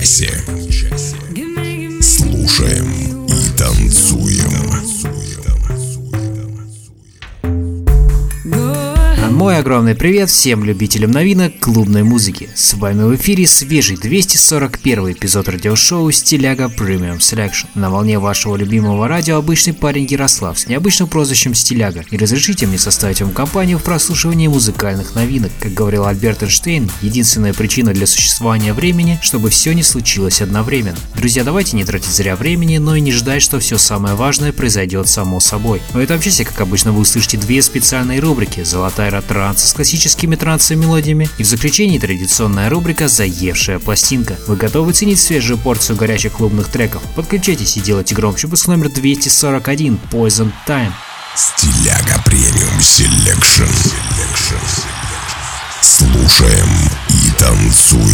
Этом огромный привет всем любителям новинок клубной музыки. С вами в эфире свежий 241 эпизод радиошоу Стиляга Premium Selection. На волне вашего любимого радио обычный парень Ярослав с необычным прозвищем Стиляга. И разрешите мне составить вам компанию в прослушивании музыкальных новинок. Как говорил Альберт Эйнштейн, единственная причина для существования времени, чтобы все не случилось одновременно. Друзья, давайте не тратить зря времени, но и не ждать, что все самое важное произойдет само собой. В этом часе, как обычно, вы услышите две специальные рубрики «Золотая транса с классическими трансовыми мелодиями и в заключении традиционная рубрика «Заевшая пластинка». Вы готовы ценить свежую порцию горячих клубных треков? Подключайтесь и делайте громче выпуск номер 241 Poison Time. Стиляга Premium Selection. Слушаем и танцуем.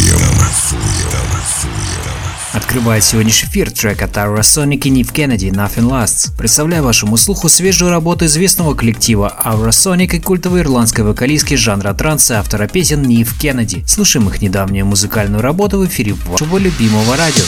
Открывает сегодняшний эфир трек от Aurosonic и Нив Кеннеди Nothing Lasts. Представляю вашему слуху свежую работу известного коллектива Aurosonic и культовой ирландской вокалистки жанра транса автора песен Нив Кеннеди. Слушаем их недавнюю музыкальную работу в эфире вашего любимого радио.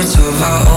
moments of our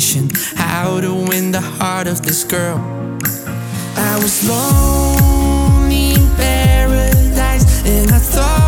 mission how to win the heart of this girl. I was lonely in paradise, and I thought.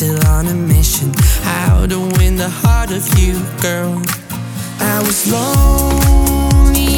still on a mission. How to win the heart of you, girl. I was lonely.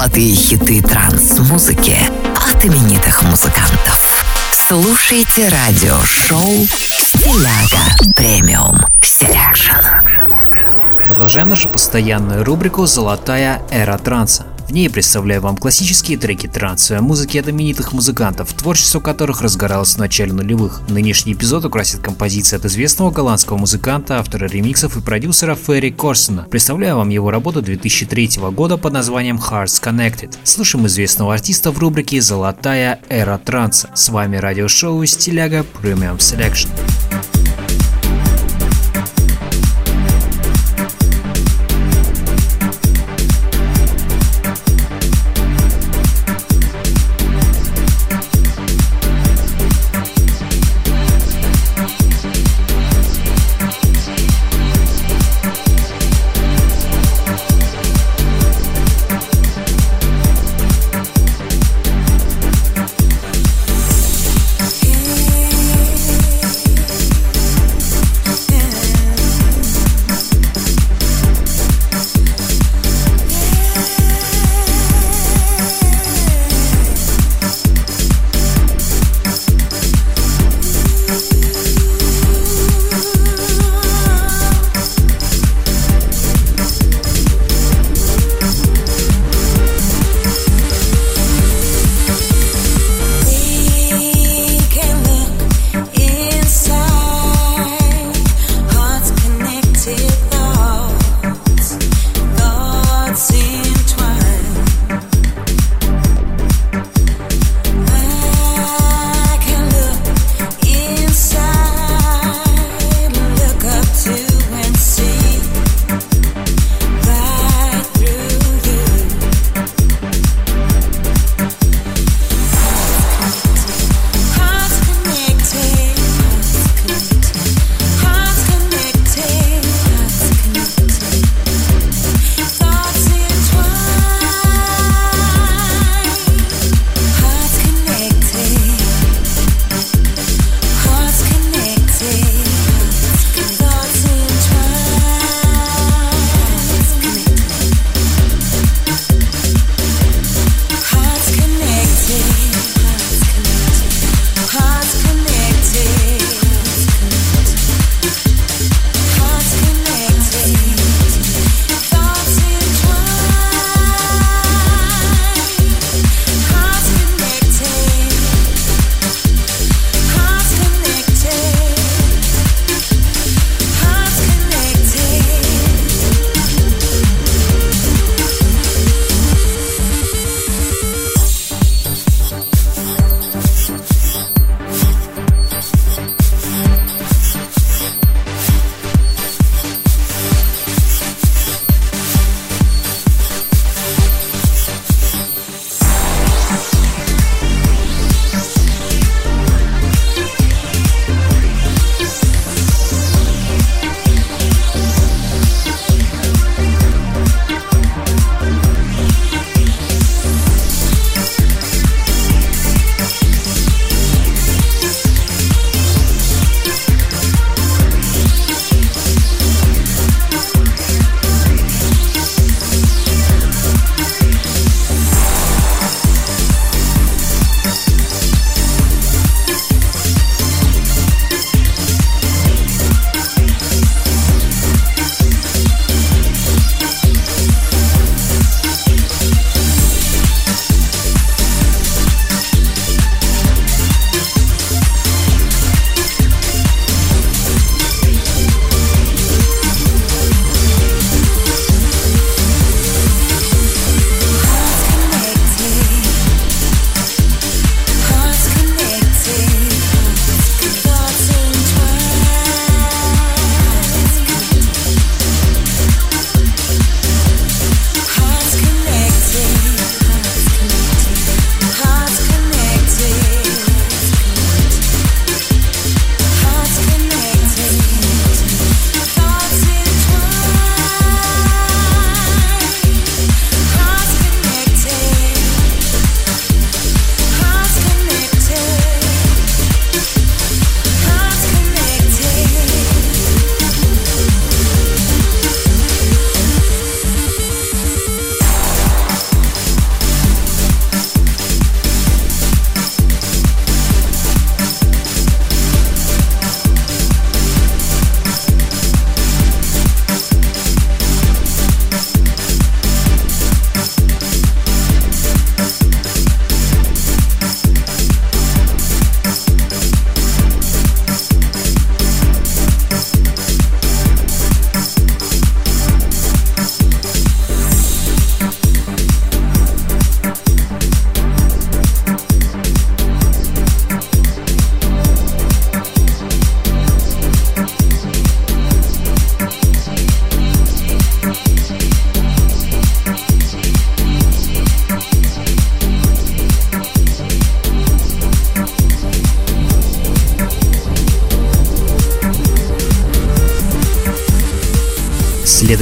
Золотые хиты транс-музыки от именитых музыкантов. Слушайте радиошоу «Стиляга Premium Selection». Продолжаем нашу постоянную рубрику «Золотая эра транса». В ней представляю вам классические треки трансовой музыки от именитых музыкантов, творчество которых разгоралось в начале нулевых. Нынешний эпизод украсит композиция от известного голландского музыканта, автора ремиксов и продюсера Ферри Корстена. Представляю вам его работу 2003 года под названием Hearts Connected. Слушаем известного артиста в рубрике «Золотая эра транса». С вами радиошоу «Стиляга Premium Selection».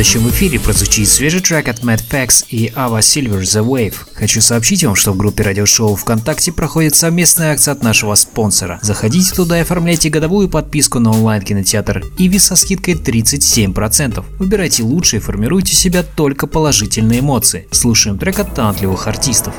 Следующем эфире прозвучит свежий трек от Mad Fax и Ava Silver The Wave. Хочу сообщить вам, что в группе радиошоу ВКонтакте проходит совместная акция от нашего спонсора. Заходите туда и оформляйте годовую подписку на онлайн-кинотеатр Иви со скидкой 37%. Выбирайте лучшее и формируйте в себя только положительные эмоции. Слушаем трек от талантливых артистов.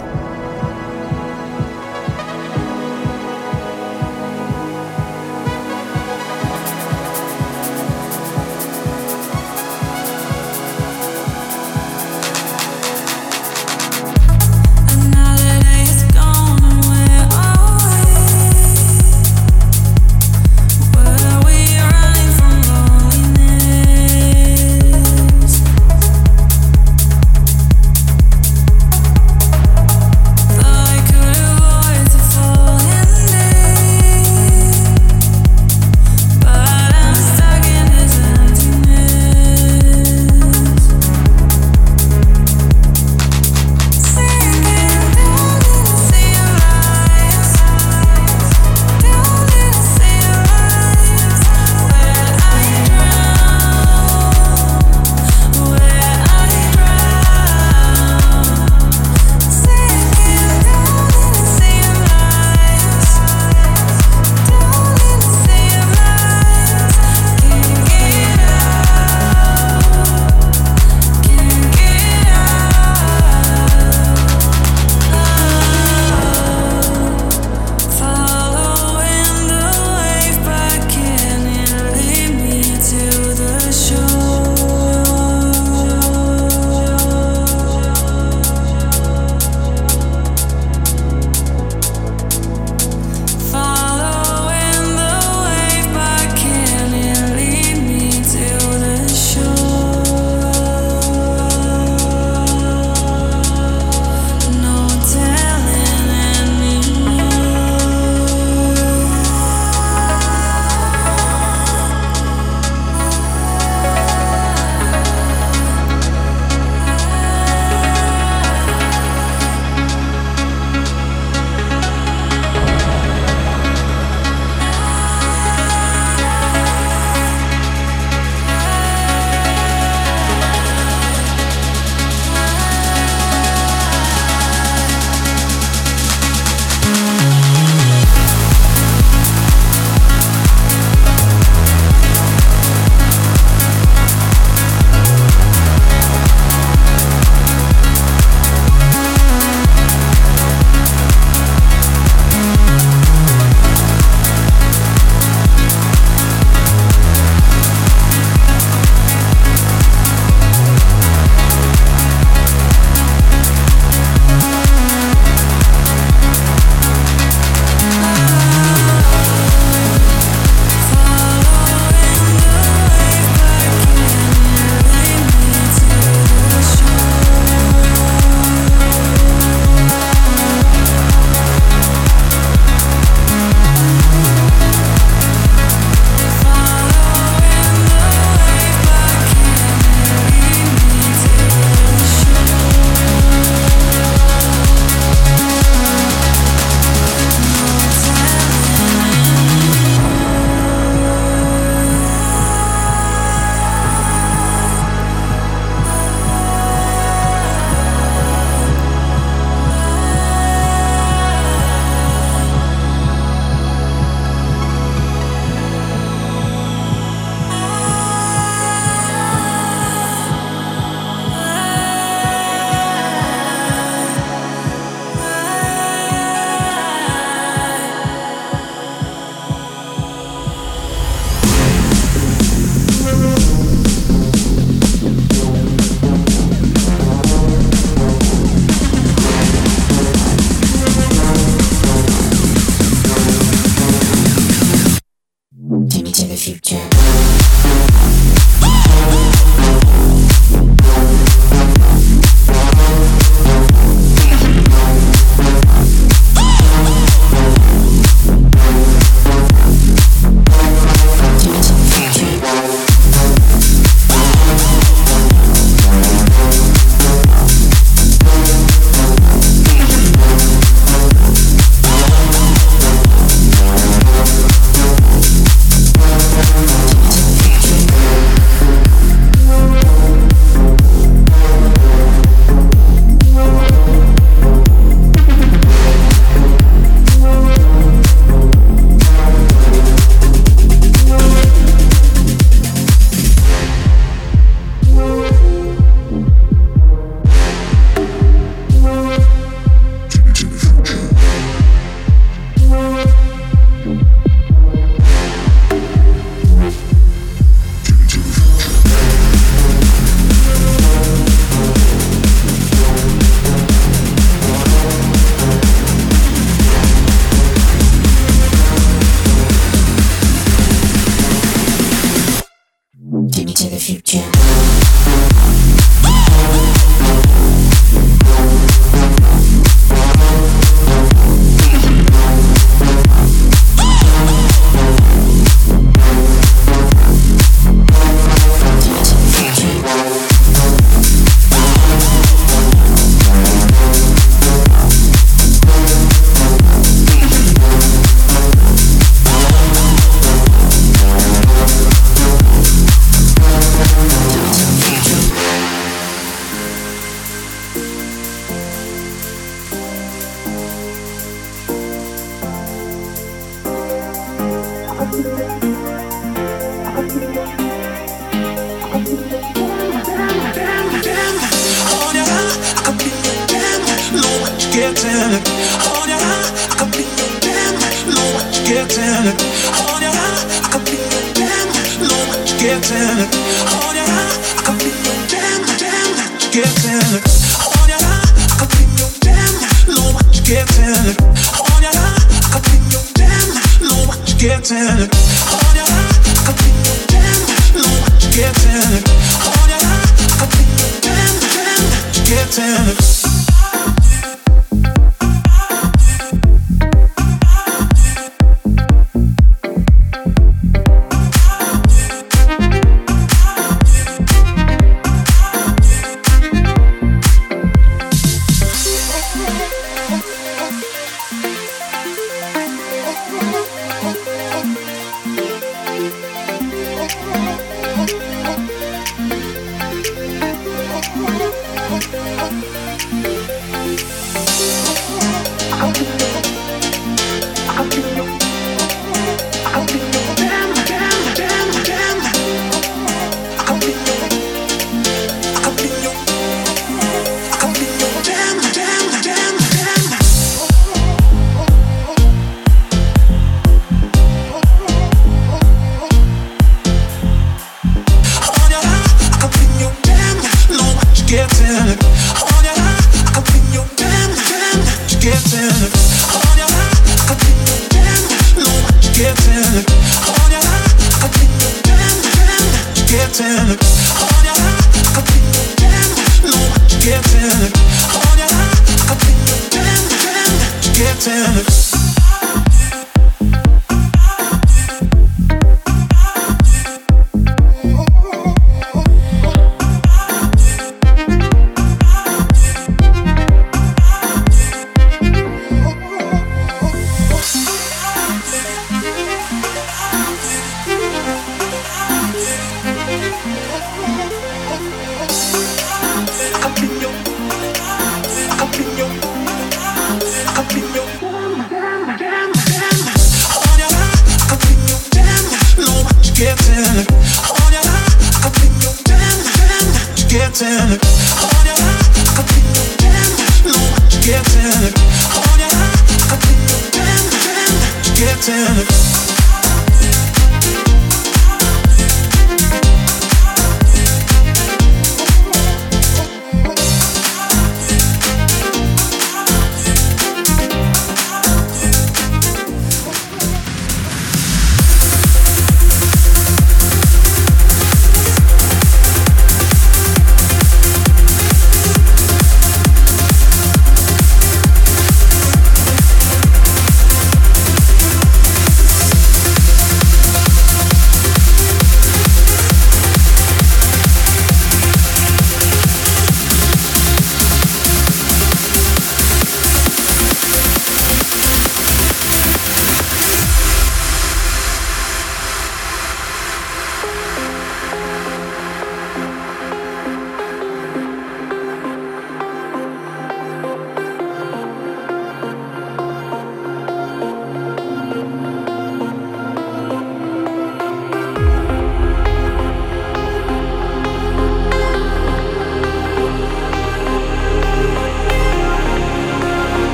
Getting it. On your I could be your damn. Know what you getting it. On your I could be your damn, damn. That you getting it. On your I could be your damn. Know what you getting it. On your I could be your damn. Know what you getting it. On your I could be your damn. Know what you getting it. On your eye, I could be your damn, damn. That you getting it.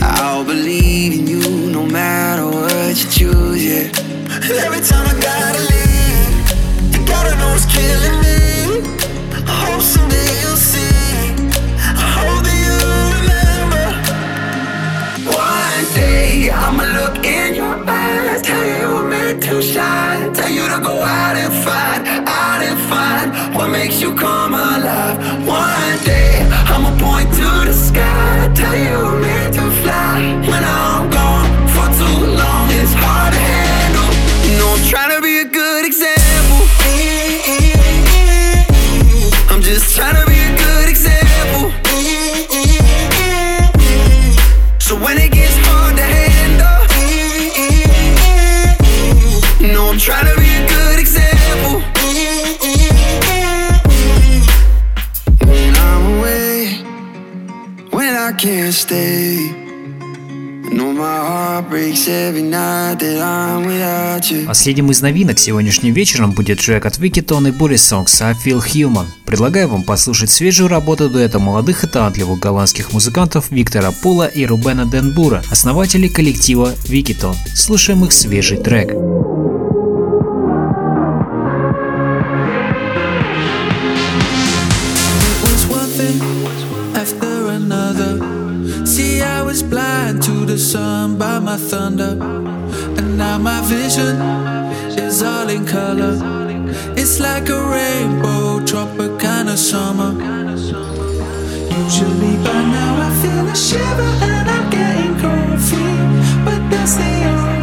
I'll believe in you no matter what you choose, yeah. Every time I Последним а из новинок сегодняшним вечером будет трек от Викитон и Bully Songs «I Feel Human». Предлагаю вам послушать свежую работу дуэта молодых и талантливых голландских музыкантов Виктора Пула и Рубена Денбура, основателей коллектива Викитон. Слушаем их свежий трек. Blind to the sun by my thunder. my vision is all in color. It's like a rainbow, tropicana summer. Usually by now I feel a shiver and I'm getting cold feet, but that's the only.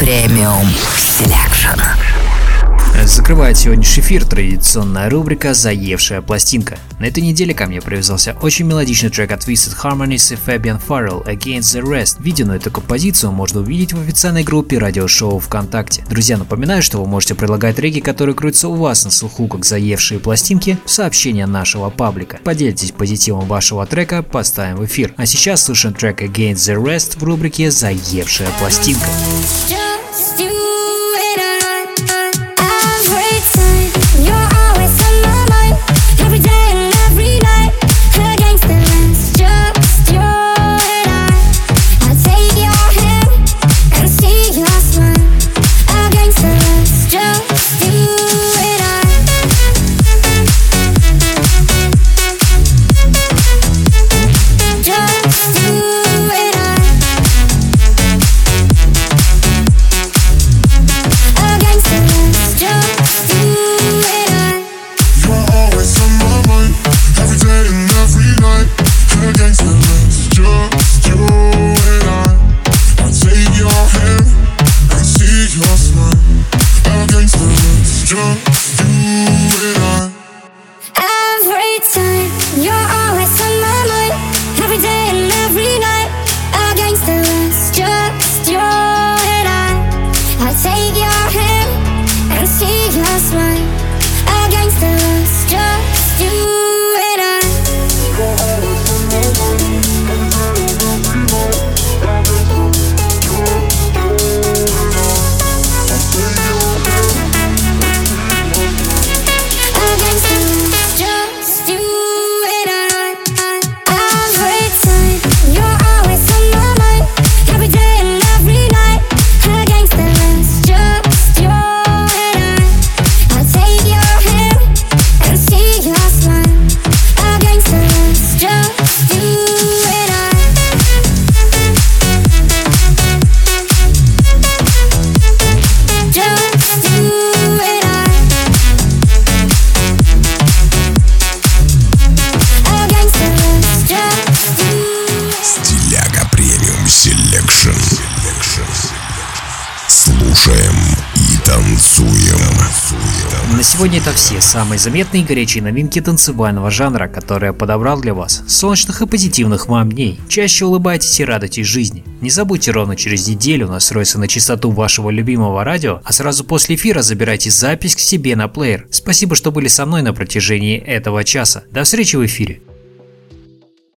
Premium Selection. Закрывает сегодняшний эфир традиционная рубрика «Заевшая пластинка». На этой неделе ко мне привязался очень мелодичный трек от Twisted Harmonies и Fabian Farrell «Against the Rest». Видео на эту композицию можно увидеть в официальной группе радиошоу ВКонтакте. Друзья, напоминаю, что вы можете предлагать треки, которые крутятся у вас на слуху, как заевшие пластинки, в сообщения нашего паблика. Поделитесь позитивом вашего трека, поставим в эфир. А сейчас слушаем трек «Against the Rest» в рубрике «Заевшая пластинка». Самые заметные и горячие новинки танцевального жанра, которые я подобрал для вас. Солнечных и позитивных вам дней. Чаще улыбайтесь и радуйтесь жизни. Не забудьте ровно через неделю настроиться на частоту вашего любимого радио, а сразу после эфира забирайте запись к себе на плеер. Спасибо, что были со мной на протяжении этого часа. До встречи в эфире.